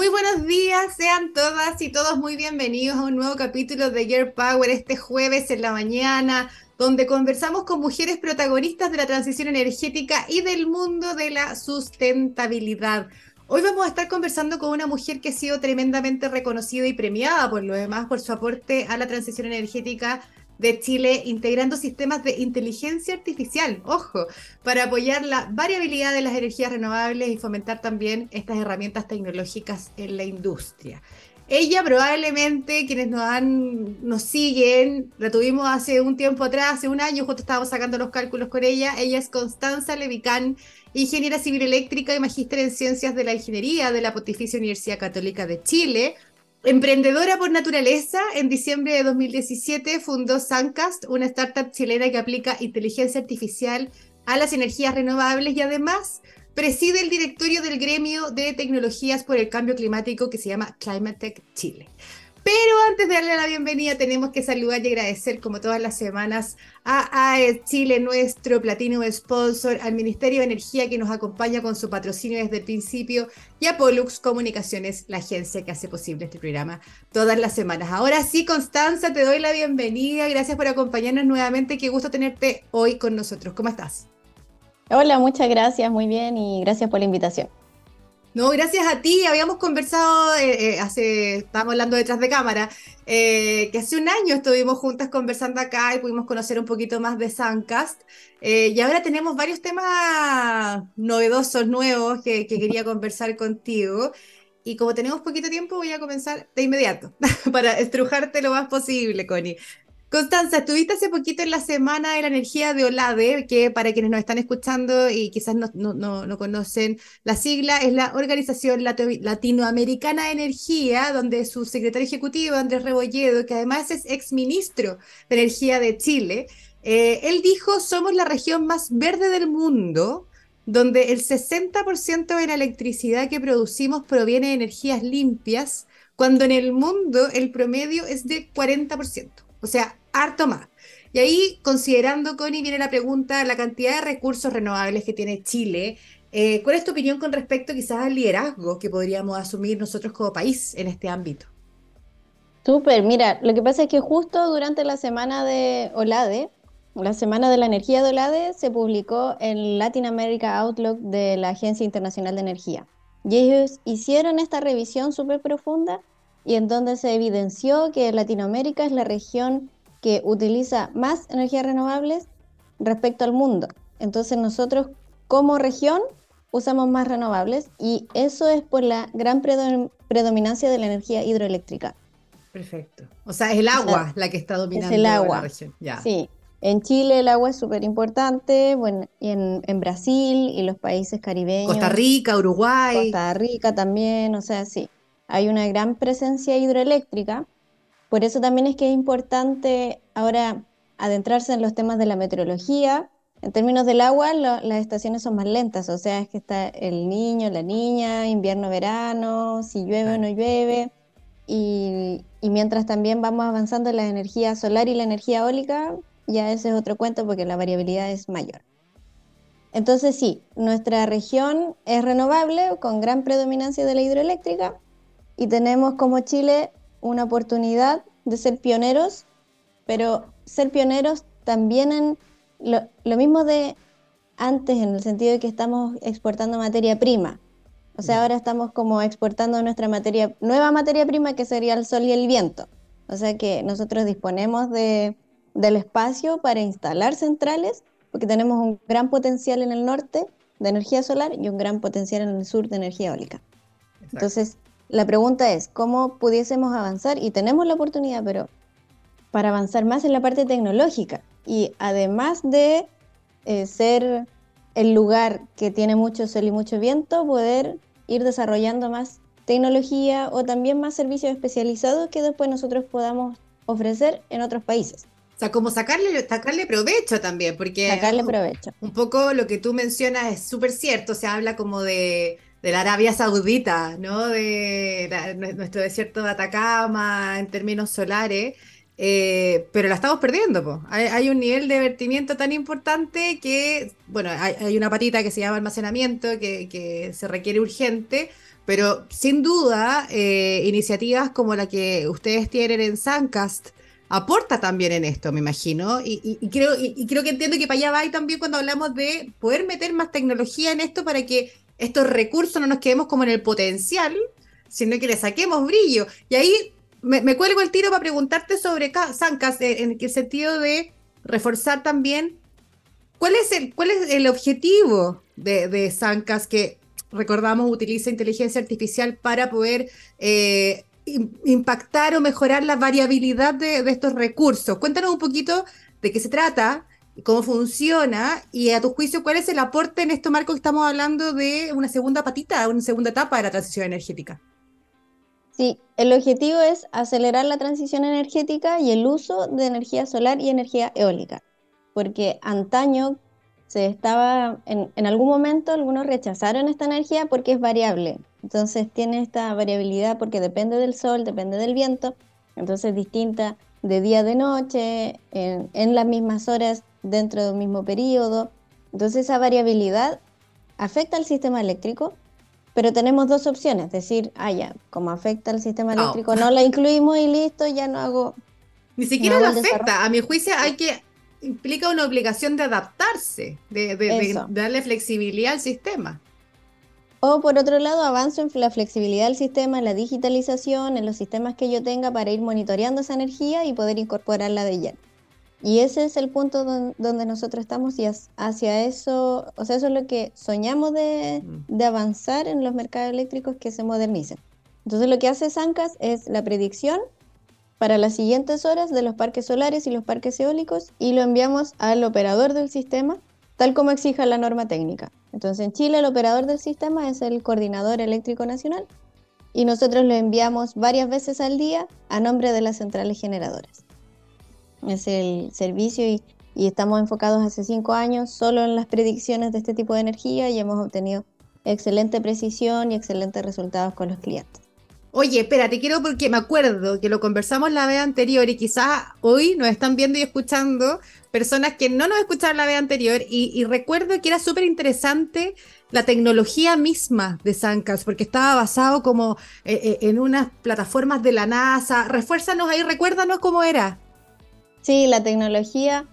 Muy buenos días, sean todas y todos muy bienvenidos a un nuevo capítulo de Gear Power este jueves en la mañana, donde conversamos con mujeres protagonistas de la transición energética y del mundo de la sustentabilidad. Hoy vamos a estar conversando con una mujer que ha sido tremendamente reconocida y premiada por lo demás por su aporte a la transición energética de Chile integrando sistemas de inteligencia artificial, ojo, para apoyar la variabilidad de las energías renovables y fomentar también estas herramientas tecnológicas en la industria. Ella probablemente, quienes nos, han, nos siguen, la tuvimos hace un tiempo atrás, hace un año, justo estábamos sacando los cálculos con ella. Ella es Constanza Levicán, ingeniera civil eléctrica y magíster en ciencias de la ingeniería de la Pontificia Universidad Católica de Chile Emprendedora por naturaleza, en diciembre de 2017 fundó Suncast, una startup chilena que aplica inteligencia artificial a las energías renovables y además preside el directorio del gremio de tecnologías por el cambio climático que se llama Climate Tech Chile. Pero antes de darle la bienvenida, tenemos que saludar y agradecer, como todas las semanas, a AES Chile, nuestro platino sponsor, al Ministerio de Energía que nos acompaña con su patrocinio desde el principio, y a Pollux Comunicaciones, la agencia que hace posible este programa todas las semanas. Ahora sí, Constanza, te doy la bienvenida. Gracias por acompañarnos nuevamente. Qué gusto tenerte hoy con nosotros. ¿Cómo estás? Hola, muchas gracias, muy bien, y gracias por la invitación. No, gracias a ti. Habíamos conversado eh, eh, hace, estábamos hablando detrás de cámara, eh, que hace un año estuvimos juntas conversando acá y pudimos conocer un poquito más de Suncast. y ahora tenemos varios temas novedosos, nuevos, que, que quería conversar contigo. Y como tenemos poquito tiempo, voy a comenzar de inmediato para estrujarte lo más posible, Connie. Constanza, estuviste hace poquito en la Semana de la Energía de OLADE, que para quienes nos están escuchando y quizás no, no, conocen la sigla, es la Organización Latinoamericana de Energía, donde su secretario ejecutivo, Andrés Rebolledo, que además es exministro de Energía de Chile, eh, él dijo, somos la región más verde del mundo, donde el 60% de la electricidad que producimos proviene de energías limpias, cuando en el mundo el promedio es de 40%. O sea, harto más. Y ahí, considerando, Connie, viene la pregunta, la cantidad de recursos renovables que tiene Chile. Eh, ¿Cuál es tu opinión con respecto quizás al liderazgo que podríamos asumir nosotros como país en este ámbito? Súper, mira, lo que pasa es que justo durante la semana de OLADE, la semana de la energía de OLADE, se publicó el Latin America Outlook de la Agencia Internacional de Energía. Y ellos hicieron esta revisión súper profunda y en donde se evidenció que Latinoamérica es la región que utiliza más energías renovables respecto al mundo. Entonces nosotros como región usamos más renovables y eso es por la gran predominancia de la energía hidroeléctrica. Perfecto. O sea, es el agua la que está dominando el agua. la región. Sí. En Chile el agua es súper importante, bueno, y en, en, Brasil y los países caribeños. Costa Rica, Uruguay. Costa Rica también, o sea, sí. Hay una gran presencia hidroeléctrica por eso también es que es importante ahora adentrarse en los temas de la meteorología. En términos del agua, las estaciones son más lentas, o sea, es que está el niño, la niña, invierno, verano, si llueve o no llueve. Y, mientras también vamos avanzando en la energía solar y la energía eólica, ya ese es otro cuento porque la variabilidad es mayor. Entonces sí, nuestra región es renovable con gran predominancia de la hidroeléctrica y tenemos como Chile una oportunidad de ser pioneros, pero ser pioneros también en lo, mismo de antes, en el sentido de que estamos exportando materia prima. O sea, ahora estamos como exportando nuestra materia, nueva materia prima que sería el sol y el viento. O sea que nosotros disponemos de, del espacio para instalar centrales, porque tenemos un gran potencial en el norte de energía solar y un gran potencial en el sur de energía eólica. Entonces, la pregunta es, ¿cómo pudiésemos avanzar? Y tenemos la oportunidad, pero para avanzar más en la parte tecnológica. Y además de eh, ser el lugar que tiene mucho sol y mucho viento, poder ir desarrollando más tecnología o también más servicios especializados que después nosotros podamos ofrecer en otros países. O sea, como sacarle, sacarle provecho también, porque... Sacarle provecho. Un poco lo que tú mencionas es súper cierto, se habla como de de la Arabia Saudita, ¿no? De nuestro desierto de Atacama en términos solares, eh, pero la estamos perdiendo. Hay, un nivel de vertimiento tan importante que, bueno, hay, una patita que se llama almacenamiento que, se requiere urgente, pero sin duda, eh, iniciativas como la que ustedes tienen en Suncast aporta también en esto, me imagino, y, creo, y, creo que entiendo que para allá va también cuando hablamos de poder meter más tecnología en esto para que estos recursos no nos quedemos como en el potencial, sino que le saquemos brillo. Y ahí me, cuelgo el tiro para preguntarte sobre Suncast, en el sentido de reforzar también cuál es el, objetivo de, de que recordamos, utiliza inteligencia artificial para poder eh, impactar o mejorar la variabilidad de, estos recursos. Cuéntanos un poquito de qué se trata, cómo funciona y a tu juicio, cuál es el aporte en este marco que estamos hablando de una segunda patita, una segunda etapa de la transición energética. Sí, el objetivo es acelerar la transición energética y el uso de energía solar y energía eólica, porque antaño se estaba, en, algún momento algunos rechazaron esta energía porque es variable. Entonces tiene esta variabilidad porque depende del sol, depende del viento, entonces distinta de día de noche, en, en las mismas horas, dentro de un mismo periodo. Entonces esa variabilidad afecta al sistema eléctrico, pero tenemos dos opciones, decir, ah, ya, como afecta al sistema eléctrico, no la incluimos y listo, ya no hago... Ni siquiera lo afecta, a mi juicio hay que implica una obligación de adaptarse, de, darle flexibilidad al sistema. O por otro lado, avanzo en la flexibilidad del sistema, en la digitalización, en los sistemas que yo tenga para ir monitoreando esa energía y poder incorporarla de lleno. Y ese es el punto donde, nosotros estamos y hacia eso, o sea, eso es lo que soñamos de, mm. de avanzar en los mercados eléctricos que se modernicen. Entonces lo que hace Sancas es la predicción para las siguientes horas de los parques solares y los parques eólicos y lo enviamos al operador del sistema, tal como exija la norma técnica. Entonces en Chile el operador del sistema es el Coordinador Eléctrico Nacional y nosotros lo enviamos varias veces al día a nombre de las centrales generadoras. Es el servicio y, y estamos enfocados hace cinco años solo en las predicciones de este tipo de energía y hemos obtenido excelente precisión y excelentes resultados con los clientes. Oye, espérate, quiero porque me acuerdo que lo conversamos la vez anterior y quizás hoy nos están viendo y escuchando personas que no nos escucharon la vez anterior y, recuerdo que era súper interesante la tecnología misma de Sancas porque estaba basado como eh, eh, en unas plataformas de la NASA. Refuérzanos ahí, recuérdanos cómo era. Sí, la tecnología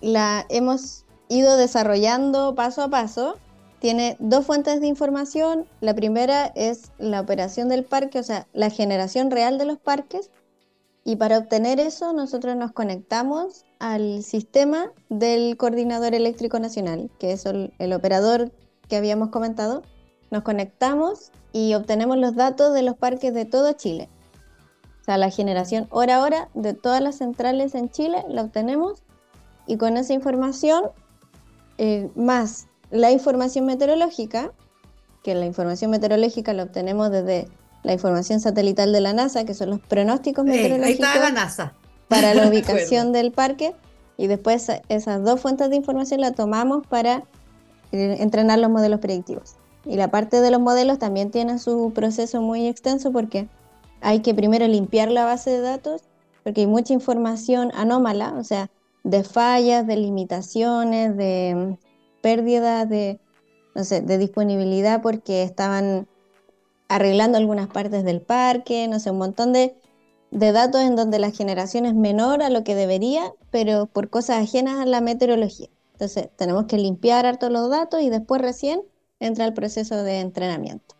la hemos ido desarrollando paso a paso tiene dos fuentes de información. La primera es la operación del parque, o sea, la generación real de los parques. Y para obtener eso, nosotros nos conectamos al sistema del Coordinador Eléctrico Nacional, que es el, operador que habíamos comentado. Nos conectamos y obtenemos los datos de los parques de todo Chile. O sea, la generación hora a hora de todas las centrales en Chile la obtenemos y con esa información, eh, más la información meteorológica, que la información meteorológica la obtenemos desde la información satelital de la NASA, que son los pronósticos meteorológicos ahí está la NASA. para la ubicación del parque, y después esas dos fuentes de información las tomamos para eh, entrenar los modelos predictivos. Y la parte de los modelos también tiene su proceso muy extenso porque hay que primero limpiar la base de datos, porque hay mucha información anómala, o sea, de fallas, de limitaciones, de pérdida de, no sé, de disponibilidad porque estaban arreglando algunas partes del parque, no sé, un montón de, de datos en donde la generación es menor a lo que debería, pero por cosas ajenas a la meteorología. Entonces, tenemos que limpiar todos los datos y después recién entra el proceso de entrenamiento.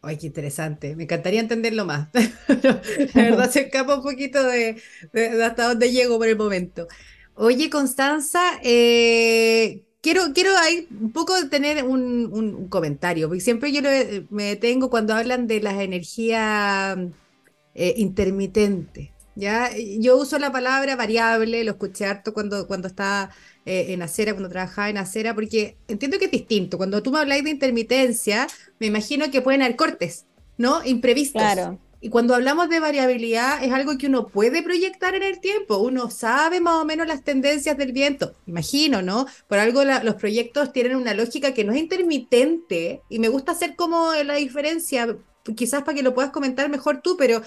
Ay, qué interesante. Me encantaría entenderlo más. la verdad se escapa un poquito de, de, hasta dónde llego por el momento. Oye, Constanza, eh, quiero, quiero ahí un poco tener un, comentario, porque siempre yo me detengo cuando hablan de las energías eh, intermitentes. ¿ya? Yo uso la palabra variable, lo escuché harto cuando, cuando estaba eh, en acera, cuando trabajaba en acera, porque entiendo que es distinto. Cuando tú me habláis de intermitencia, me imagino que pueden haber cortes, ¿no? Imprevistos. Claro. Y cuando hablamos de variabilidad, es algo que uno puede proyectar en el tiempo. Uno sabe más o menos las tendencias del viento. Imagino, ¿no? Por algo los proyectos tienen una lógica que no es intermitente. Y me gusta hacer como la diferencia, quizás para que lo puedas comentar mejor tú, pero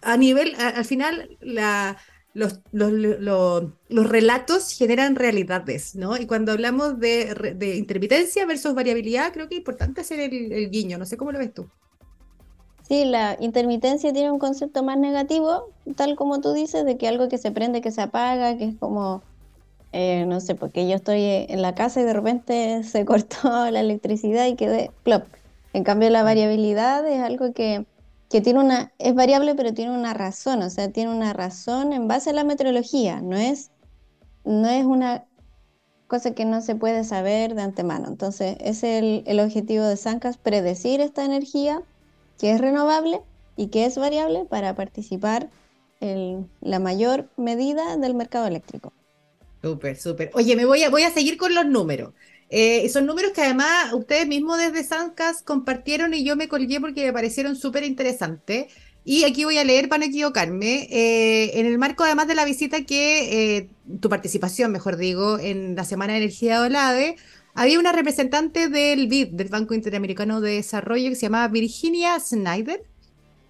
a nivel, al final, la, los, los, relatos generan realidades, ¿no? Y cuando hablamos de, intermitencia versus variabilidad, creo que es importante hacer el guiño. No sé cómo lo ves tú. Sí, la intermitencia tiene un concepto más negativo, tal como tú dices, de que algo que se prende, que se apaga, que es como, eh, no sé, porque yo estoy en la casa y de repente se cortó la electricidad y quedé plop. En cambio, la variabilidad es algo que, que tiene una, es variable, pero tiene una razón, o sea, tiene una razón en base a la meteorología, no es, no es una cosa que no se puede saber de antemano. Entonces, es el, el objetivo de Sancas, predecir esta energía que es renovable y que es variable para participar en la mayor medida del mercado eléctrico. Súper, súper. Oye, me voy a, voy a seguir con los números. Eh, son números que además ustedes mismos desde Sancas compartieron y yo me colgué porque me parecieron súper interesantes. Y aquí voy a leer para no equivocarme. Eh, en el marco además de la visita que, eh, tu participación, mejor digo, en la Semana de Energía de OLADE, había una representante del BID, del Banco Interamericano de Desarrollo, que se llamaba Virginia Snyder,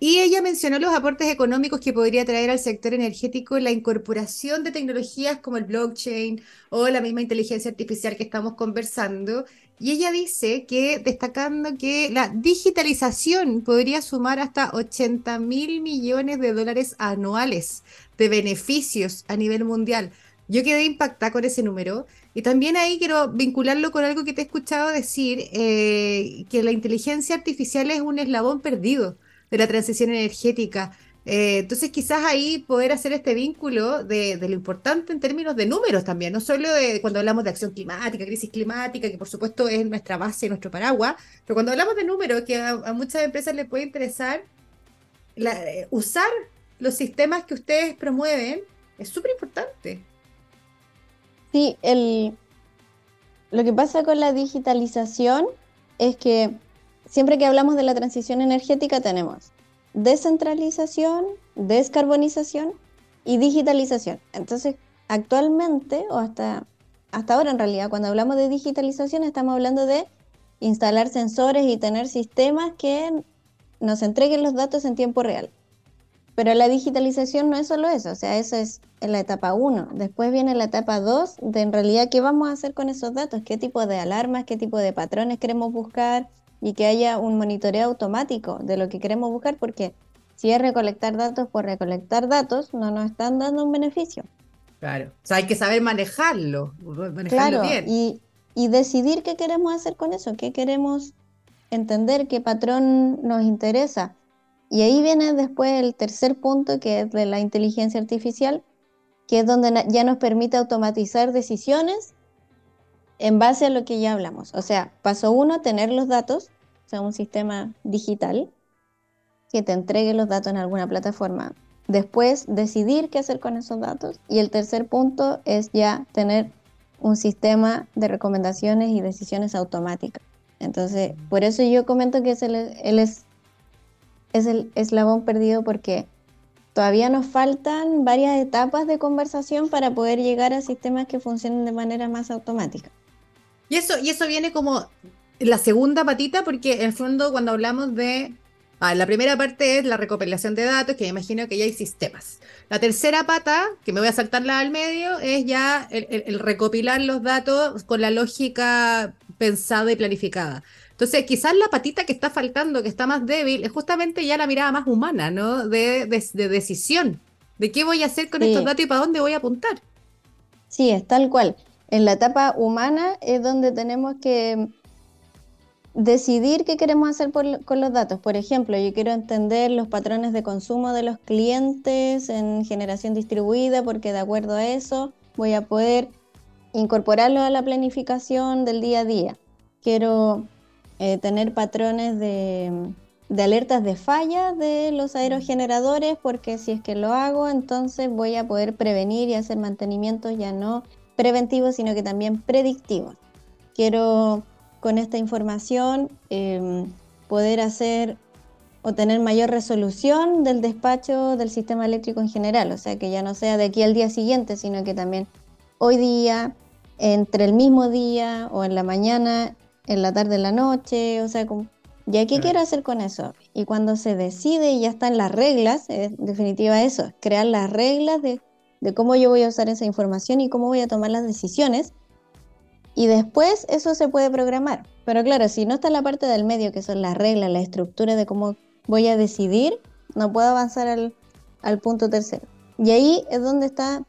y ella mencionó los aportes económicos que podría traer al sector energético la incorporación de tecnologías como el blockchain o la misma inteligencia artificial que estamos conversando. Y ella dice que, destacando que la digitalización podría sumar hasta 80 mil millones de dólares anuales de beneficios a nivel mundial. Yo quedé impactada con ese número y también ahí quiero vincularlo con algo que te he escuchado decir, eh, que la inteligencia artificial es un eslabón perdido de la transición energética. Eh, entonces quizás ahí poder hacer este vínculo de, lo importante en términos de números también, no solo de cuando hablamos de acción climática, crisis climática, que por supuesto es nuestra base, nuestro paraguas, pero cuando hablamos de números, que a, muchas empresas les puede interesar eh, usar los sistemas que ustedes promueven, es súper importante. Sí, el, lo que pasa con la digitalización es que siempre que hablamos de la transición energética tenemos descentralización, descarbonización y digitalización. Entonces, actualmente, o hasta, hasta ahora en realidad, cuando hablamos de digitalización estamos hablando de instalar sensores y tener sistemas que nos entreguen los datos en tiempo real. Pero la digitalización no es solo eso, o sea, eso es en la etapa 1. Después viene la etapa 2 de en realidad qué vamos a hacer con esos datos, qué tipo de alarmas, qué tipo de patrones queremos buscar y que haya un monitoreo automático de lo que queremos buscar, porque si es recolectar datos por recolectar datos, no nos están dando un beneficio. Claro, o sea, hay que saber manejarlo, manejarlo claro, bien. Y, y decidir qué queremos hacer con eso, qué queremos entender, qué patrón nos interesa. Y ahí viene después el tercer punto, que es de la inteligencia artificial, que es donde ya nos permite automatizar decisiones en base a lo que ya hablamos. O sea, paso uno, tener los datos, o sea, un sistema digital que te entregue los datos en alguna plataforma. Después, decidir qué hacer con esos datos. Y el tercer punto es ya tener un sistema de recomendaciones y decisiones automáticas. Entonces, por eso yo comento que es el, es es el eslabón perdido porque todavía nos faltan varias etapas de conversación para poder llegar a sistemas que funcionen de manera más automática. Y eso, y eso viene como la segunda patita, porque en el fondo cuando hablamos de... Ah, la primera parte es la recopilación de datos, que me imagino que ya hay sistemas. La tercera pata, que me voy a saltarla al medio, es ya el recopilar los datos con la lógica pensada y planificada. Entonces, quizás la patita que está faltando, que está más débil, es justamente ya la mirada más humana, ¿no? De, decisión, de qué voy a hacer con estos datos y para dónde voy a apuntar. Sí, es tal cual. En la etapa humana es donde tenemos que decidir qué queremos hacer con los datos. Por ejemplo, yo quiero entender los patrones de consumo de los clientes en generación distribuida, porque de acuerdo a eso voy a poder incorporarlo a la planificación del día a día. Quiero eh, tener patrones de, alertas de falla de los aerogeneradores, porque si es que lo hago, entonces voy a poder prevenir y hacer mantenimientos ya no preventivos, sino que también predictivos. Quiero con esta información em, poder hacer o tener mayor resolución del despacho del sistema eléctrico en general, o sea que ya no sea de aquí al día siguiente, sino que también hoy día, entre el mismo día o en la mañana en la tarde, en la noche, o sea, ¿ya qué quiero hacer con eso? Y cuando se decide y ya están las reglas, en definitiva eso, crear las reglas de, de cómo yo voy a usar esa información y cómo voy a tomar las decisiones. Y después eso se puede programar. Pero claro, si no está la parte del medio, que son las reglas, la estructura de cómo voy a decidir, no puedo avanzar al, al punto tercero. Y ahí es donde está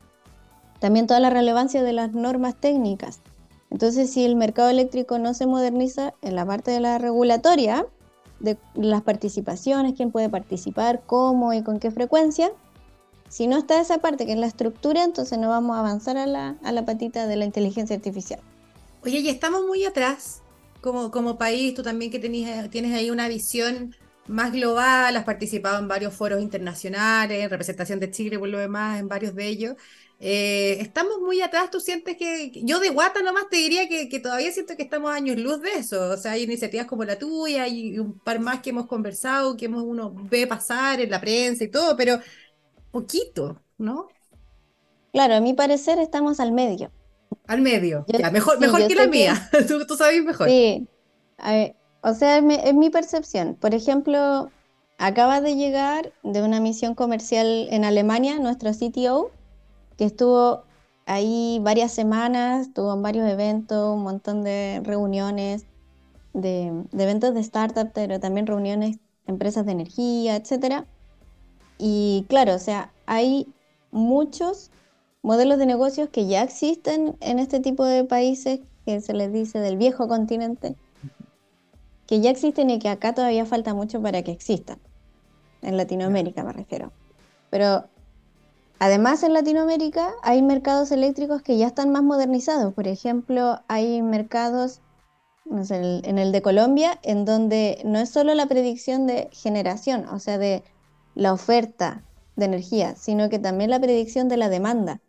también toda la relevancia de las normas técnicas. Entonces, si el mercado eléctrico no se moderniza en la parte de la regulatoria, de las participaciones, quién puede participar, cómo y con qué frecuencia, si no está esa parte que es la estructura, entonces no vamos a avanzar a la, a la patita de la inteligencia artificial. Oye, y estamos muy atrás como, como país, tú también que tienes, tienes ahí una visión más global, has participado en varios foros internacionales, en representación de Chile por lo demás, en varios de ellos. Eh, estamos muy atrás, tú sientes que, yo de guata nomás te diría que, que, todavía siento que estamos años luz de eso, o sea, hay iniciativas como la tuya y un par más que hemos conversado, que hemos, uno ve pasar en la prensa y todo, pero poquito, ¿no? Claro, a mi parecer estamos al medio. Al medio, ya, mejor, mejor que la mía, tú, tú, sabes mejor. Sí, o sea, es mi, percepción. Por ejemplo, acaba de llegar de una misión comercial en Alemania nuestro CTO, que estuvo ahí varias semanas, estuvo en varios eventos, un montón de reuniones, de, de eventos de startup, pero también reuniones, empresas de energía, etcétera. Y claro, o sea, hay muchos modelos de negocios que ya existen en este tipo de países que se les dice del viejo continente, que ya existen y que acá todavía falta mucho para que existan. En Latinoamérica me refiero. Pero además en Latinoamérica hay mercados eléctricos que ya están más modernizados. Por ejemplo, hay mercados en el de Colombia en donde no es solo la predicción de generación, o sea, de la oferta de energía, sino que también la predicción de la demanda,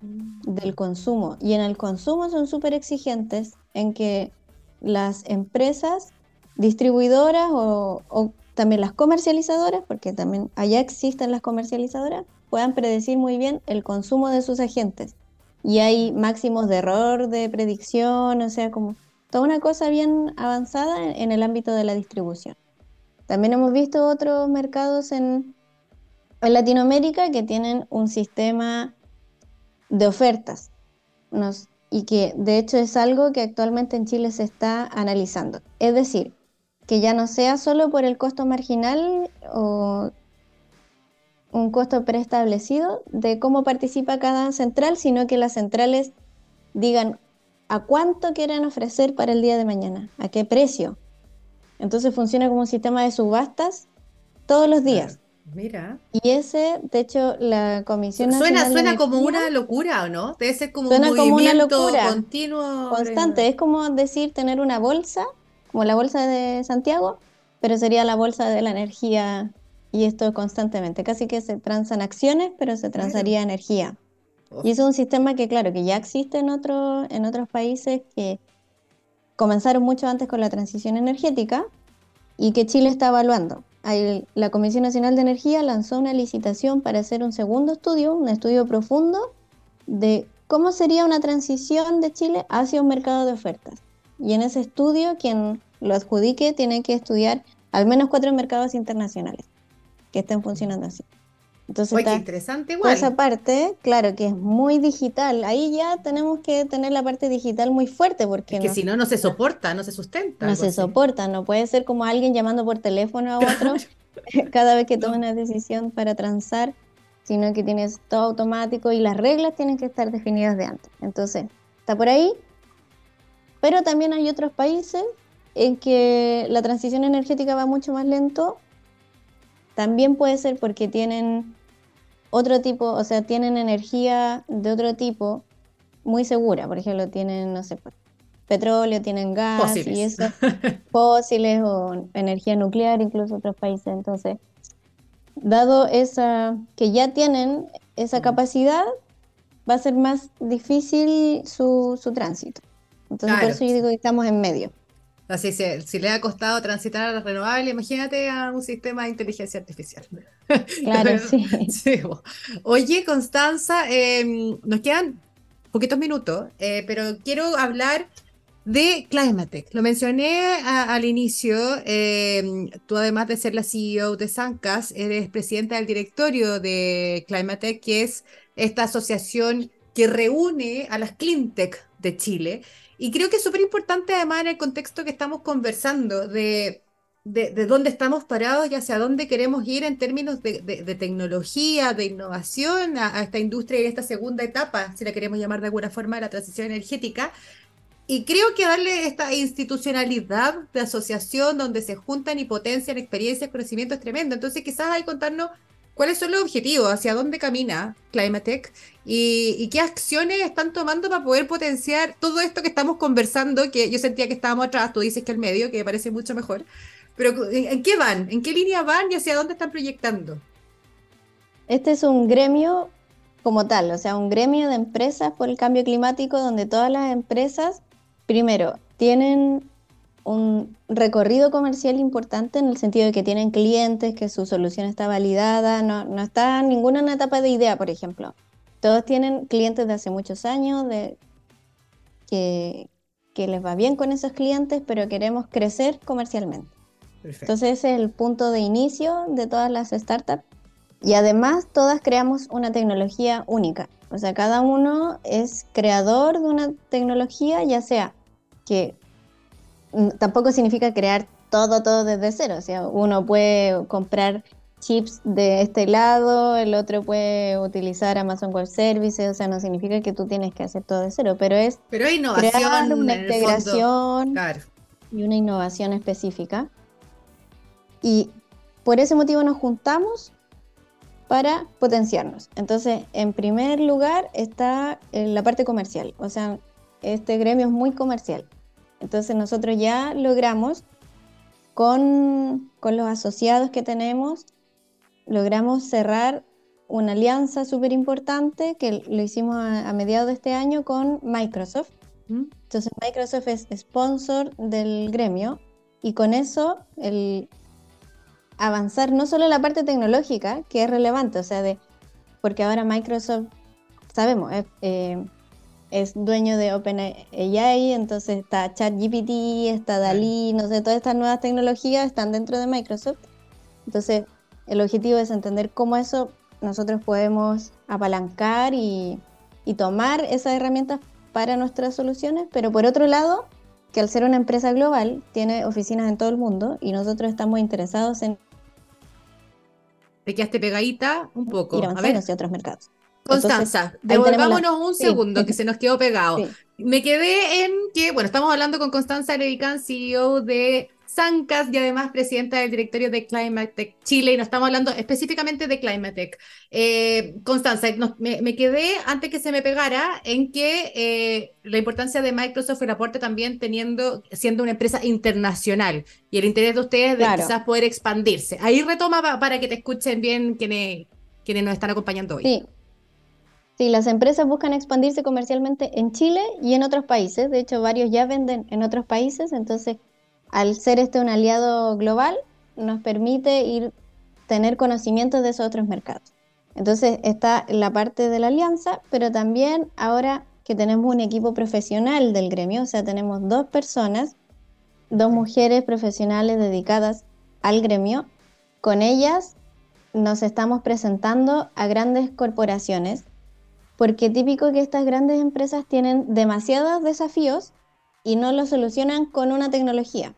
mm. del consumo. Y en el consumo son súper exigentes en que las empresas distribuidoras o, también las comercializadoras, porque también allá existen las comercializadoras, puedan predecir muy bien el consumo de sus agentes. Y hay máximos de error de predicción, o sea, como toda una cosa bien avanzada en el ámbito de la distribución. También hemos visto otros mercados en, Latinoamérica que tienen un sistema de ofertas y que de hecho es algo que actualmente en Chile se está analizando. Es decir, que ya no sea solo por el costo marginal o un costo preestablecido de cómo participa cada central, sino que las centrales digan a cuánto quieren ofrecer para el día de mañana, a qué precio, entonces funciona como un sistema de subastas todos los días. Mira. Y ese, de hecho, la Comisión Suena, suena como una locura, ¿o no? Debe ser como un movimiento continuo. Constante. Es como decir tener una bolsa, como la bolsa de Santiago, pero sería la bolsa de la energía y esto constantemente. Casi que se transan acciones, pero se transaría energía. Y es un sistema que, claro, que ya existe en, otro, en otros países que comenzaron mucho antes con la transición energética y que Chile está evaluando. La Comisión Nacional de Energía lanzó una licitación para hacer un segundo estudio, un estudio profundo de cómo sería una transición de Chile hacia un mercado de ofertas. Y en ese estudio, quien lo adjudique tiene que estudiar al menos cuatro mercados internacionales que estén funcionando así. Entonces, Oye, interesante igual. Esa parte, claro, que es muy digital. Ahí ya tenemos que tener la parte digital muy fuerte porque... Es que si no, no se soporta, no se sustenta. No se soporta, no puede ser como alguien llamando por teléfono a otro cada vez que toma una decisión para transar, sino que tienes todo automático y las reglas tienen que estar definidas de antes. Entonces, está por ahí, pero también hay otros países en que la transición energética va mucho más lento. También puede ser porque tienen otro tipo, o sea, tienen energía de otro tipo muy segura. Por ejemplo, tienen, no sé, pues, petróleo, tienen gas y eso, fósiles o energía nuclear, incluso otros países. Entonces, dado esa, que ya tienen esa capacidad, va a ser más difícil su, su tránsito. Entonces, por eso yo digo que estamos en medio. Así si le ha costado transitar a las renovables, imagínate a un sistema de inteligencia artificial. Claro, sí. Oye, Constanza, em, nos quedan poquitos minutos, eh, pero quiero hablar de Climatech. Lo mencioné al inicio. Em, tú, además de ser la CEO de Sancas, eres presidenta del directorio de Climatech, que es esta asociación que reúne a las cleantech de Chile. Y creo que es súper importante además en el contexto que estamos conversando de de, dónde estamos parados y hacia dónde queremos ir en términos de, tecnología, de innovación a, esta industria y esta segunda etapa, si la queremos llamar de alguna forma, de la transición energética. Y creo que darle esta institucionalidad de asociación donde se juntan y potencian experiencias, conocimientos es tremendo. Entonces, quizás hay contarnos cuáles son los objetivos, hacia dónde camina Climatech y, y, qué acciones están tomando para poder potenciar todo esto que estamos conversando, que yo sentía que estábamos atrás, tú dices que el medio, que me parece mucho mejor. Pero ¿en qué van? ¿En qué línea van y hacia dónde están proyectando? Este es un gremio como tal, o sea, un gremio de empresas por el cambio climático donde todas las empresas, primero, tienen un recorrido comercial importante en el sentido de que tienen clientes, que su solución está validada, no, no está ninguna en etapa de idea, por ejemplo. Todos tienen clientes de hace muchos años, de, que, que les va bien con esos clientes, pero queremos crecer comercialmente. Entonces ese es el punto de inicio de todas las startups. Y además todas creamos una tecnología única. O sea, cada uno es creador de una tecnología, ya sea que tampoco significa crear todo, todo desde cero. O sea, uno puede comprar chips de este lado, el otro puede utilizar Amazon Web Services, o sea, no significa que tú tienes que hacer todo de cero, pero es pero hay innovación crear una integración y una innovación específica. Y por ese motivo nos juntamos para potenciarnos. Entonces, en primer lugar está eh, la parte comercial, o sea, este gremio es muy comercial. Entonces nosotros ya logramos con, los asociados que tenemos, logramos cerrar una alianza súper importante que lo hicimos a, mediados de este año con Microsoft. Entonces Microsoft es sponsor del gremio y con eso el, avanzar no solo en la parte tecnológica, que es relevante, o sea, de, porque ahora Microsoft, sabemos, eh, es dueño de OpenAI, entonces está ChatGPT, está DALI, no sé, todas estas nuevas tecnologías están dentro de Microsoft. Entonces, el objetivo es entender cómo eso nosotros podemos apalancar y, y tomar esas herramientas para nuestras soluciones, pero por otro lado, que al ser una empresa global, tiene oficinas en todo el mundo y nosotros estamos interesados en te quedaste pegadita un poco. Ir a ver. hacia otros mercados. Constanza, devolvámonos un segundo que se nos quedó pegado. Me quedé en que, bueno, estamos hablando con Constanza Levican, CEO de Sancas y además presidenta del directorio de Climatech Chile, y nos estamos hablando específicamente de Climatech. Eh, Constanza, me, quedé antes que se me pegara en que eh, la importancia de Microsoft el aporte también teniendo, siendo una empresa internacional y el interés de ustedes de quizás poder expandirse. Ahí retoma para que te escuchen bien quienes, quienes nos están acompañando hoy. Sí. Sí, las empresas buscan expandirse comercialmente en Chile y en otros países. De hecho, varios ya venden en otros países, entonces al ser este un aliado global, nos permite ir tener conocimientos de esos otros mercados. Entonces está la parte de la alianza, pero también ahora que tenemos un equipo profesional del gremio, o sea, tenemos dos personas, dos mujeres profesionales dedicadas al gremio, con ellas nos estamos presentando a grandes corporaciones, porque típico que estas grandes empresas tienen demasiados desafíos y no los solucionan con una tecnología.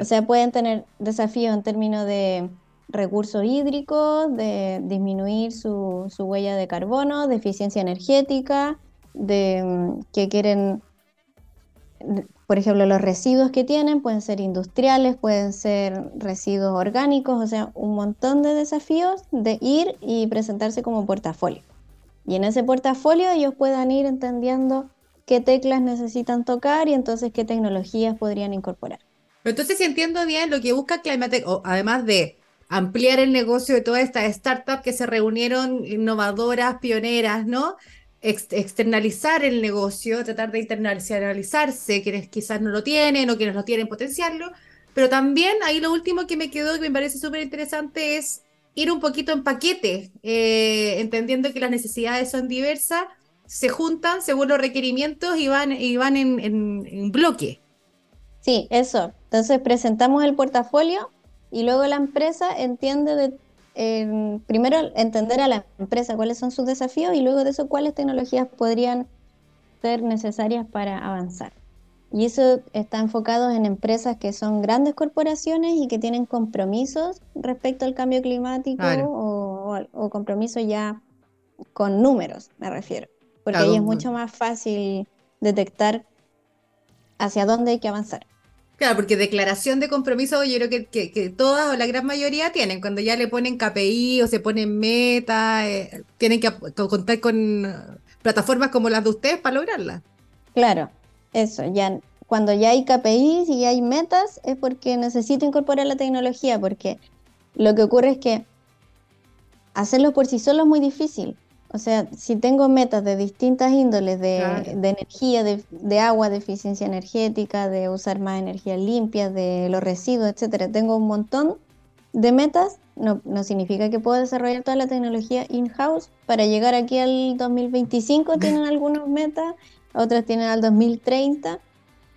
O sea, pueden tener desafíos en términos de recursos hídricos, de disminuir su, huella de carbono, de eficiencia energética, de mm, que quieren, por ejemplo, los residuos que tienen pueden ser industriales, pueden ser residuos orgánicos, o sea, un montón de desafíos de ir y presentarse como portafolio. Y en ese portafolio ellos puedan ir entendiendo qué teclas necesitan tocar y entonces qué tecnologías podrían incorporar. Entonces, si entiendo bien, lo que busca Climatech, además de ampliar el negocio de todas estas startups que se reunieron innovadoras, pioneras, ¿no? externalizar el negocio, tratar de internacionalizarse, quienes quizás no lo tienen o quienes lo tienen, potenciarlo. Pero también ahí lo último que me quedó y me parece súper interesante es ir un poquito en paquete, eh, entendiendo que las necesidades son diversas, se juntan según los requerimientos y van, y van en, en bloque. Sí, eso. Entonces presentamos el portafolio y luego la empresa entiende de, primero entender a la empresa cuáles son sus desafíos y luego de eso cuáles tecnologías podrían ser necesarias para avanzar. Y eso está enfocado en empresas que son grandes corporaciones y que tienen compromisos respecto al cambio climático o, compromisos ya con números, me refiero. Porque ahí es mucho más fácil detectar hacia dónde hay que avanzar. Claro, porque declaración de compromiso yo creo que, que, todas o la gran mayoría tienen. Cuando ya le ponen KPI o se ponen meta, eh, tienen que contar con plataformas como las de ustedes para lograrla. Claro, eso, ya cuando ya hay KPIs y ya hay metas es porque necesito incorporar la tecnología, porque lo que ocurre es que hacerlo por sí solo es muy difícil. O sea, si tengo metas de distintas índoles, de, energía, de, agua, de eficiencia energética, de usar más energía limpia, de los residuos, etcétera, tengo un montón de metas, no, no significa que puedo desarrollar toda la tecnología in-house. Para llegar aquí al 2025 tienen algunas metas, otras tienen al 2030.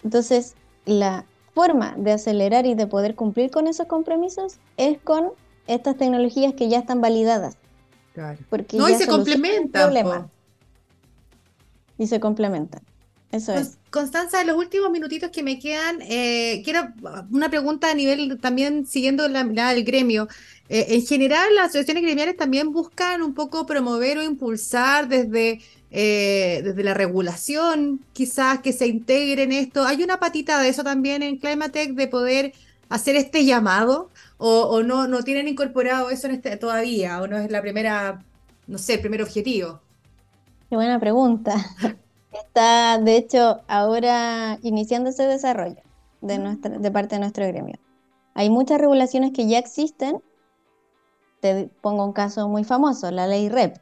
Entonces, la forma de acelerar y de poder cumplir con esos compromisos es con estas tecnologías que ya están validadas. Claro. Porque no, y se complementan. Y se complementan. Eso es. Constanza, en los últimos minutitos que me quedan, eh, quiero una pregunta a nivel también siguiendo la mirada del gremio. Eh, en general, las asociaciones gremiales también buscan un poco promover o impulsar desde, eh, desde la regulación, quizás que se integre en esto. ¿Hay una patita de eso también en Climatech de poder hacer este llamado? ¿O, no, no tienen incorporado eso en este, todavía? ¿O no es la primera, no sé, el primer objetivo? Qué buena pregunta. Está, de hecho, ahora iniciando ese desarrollo de, ah. nuestra, de parte de nuestro gremio. Hay muchas regulaciones que ya existen. Te pongo un caso muy famoso, la ley REP.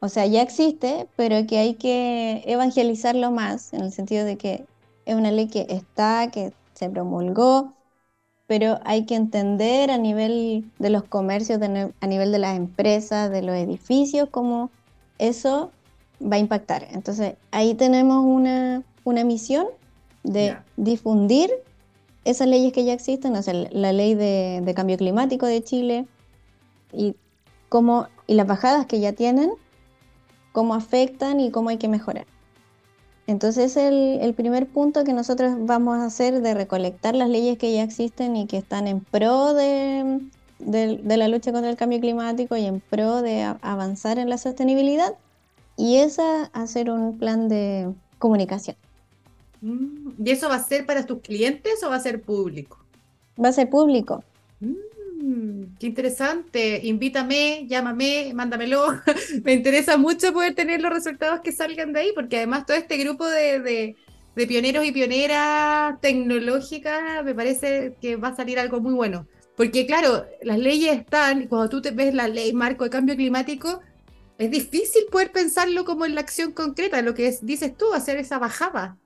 O sea, ya existe, pero que hay que evangelizarlo más, en el sentido de que es una ley que está, que se promulgó, pero hay que entender a nivel de los comercios, a nivel de las empresas, de los edificios, cómo eso va a impactar. Entonces, ahí tenemos una, misión de difundir esas leyes que ya existen, o sea, la ley de, cambio climático de Chile y, cómo, y las bajadas que ya tienen, cómo afectan y cómo hay que mejorar. Entonces el, el primer punto que nosotros vamos a hacer de recolectar las leyes que ya existen y que están en pro de, de la lucha contra el cambio climático y en pro de avanzar en la sostenibilidad, y esa hacer un plan de comunicación. Mm, ¿Y eso va a ser para tus clientes o va a ser público? Va a ser público. Mm, qué interesante. Invítame, llámame, mándamelo. me interesa mucho poder tener los resultados que salgan de ahí, porque además todo este grupo de, de pioneros y pioneras tecnológicas me parece que va a salir algo muy bueno. Porque claro, las leyes están, cuando tú te ves la ley marco de cambio climático, es difícil poder pensarlo como en la acción concreta, lo que dices tú, hacer esa bajada.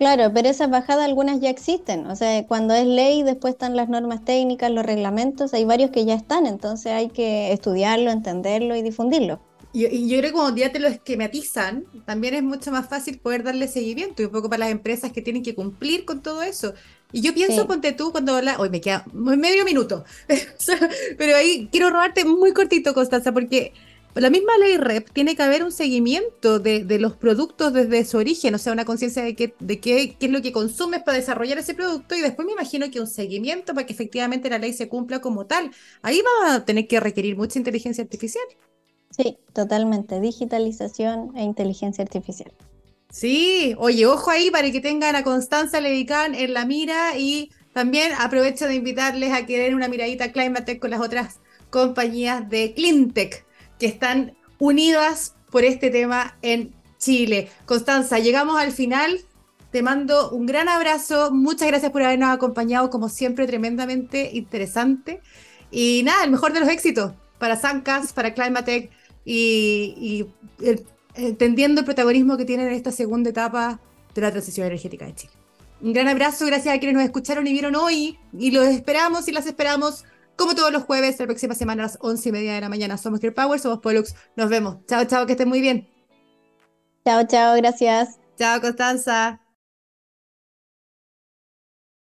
Claro, pero esas bajadas algunas ya existen. O sea, cuando es ley, después están las normas técnicas, los reglamentos, hay varios que ya están, entonces hay que estudiarlo, entenderlo y difundirlo. Y, yo creo que cuando ya te lo esquematizan, también es mucho más fácil poder darle seguimiento y un poco para las empresas que tienen que cumplir con todo eso. Y yo pienso, ponte tú, cuando habla, hoy me queda medio minuto, pero ahí quiero robarte muy cortito, Constanza, porque la misma ley REP tiene que haber un seguimiento de, los productos desde su origen, o sea, una conciencia de, qué, de qué, es lo que consumes para desarrollar ese producto y después me imagino que un seguimiento para que efectivamente la ley se cumpla como tal. Ahí va a tener que requerir mucha inteligencia artificial. Sí, totalmente. Digitalización e inteligencia artificial. Sí, oye, ojo ahí para que tengan a Constanza Levicán en la mira y también aprovecho de invitarles a que den una miradita a Climatech con las otras compañías de Cleantech que están unidas por este tema en Chile. Constanza, llegamos al final. Te mando un gran abrazo. Muchas gracias por habernos acompañado, como siempre, tremendamente interesante. Y nada, el mejor de los éxitos para Sancas, para Climatech y, entendiendo el protagonismo que tienen en esta segunda etapa de la transición energética de Chile. Un gran abrazo, gracias a quienes nos escucharon y vieron hoy. Y los esperamos y las esperamos como todos los jueves, la próxima semana a las once y media de la mañana. Somos Gear Power, somos Pollux. Nos vemos. Chao, chao, que estén muy bien. Chao, chao, gracias. Chao, Constanza.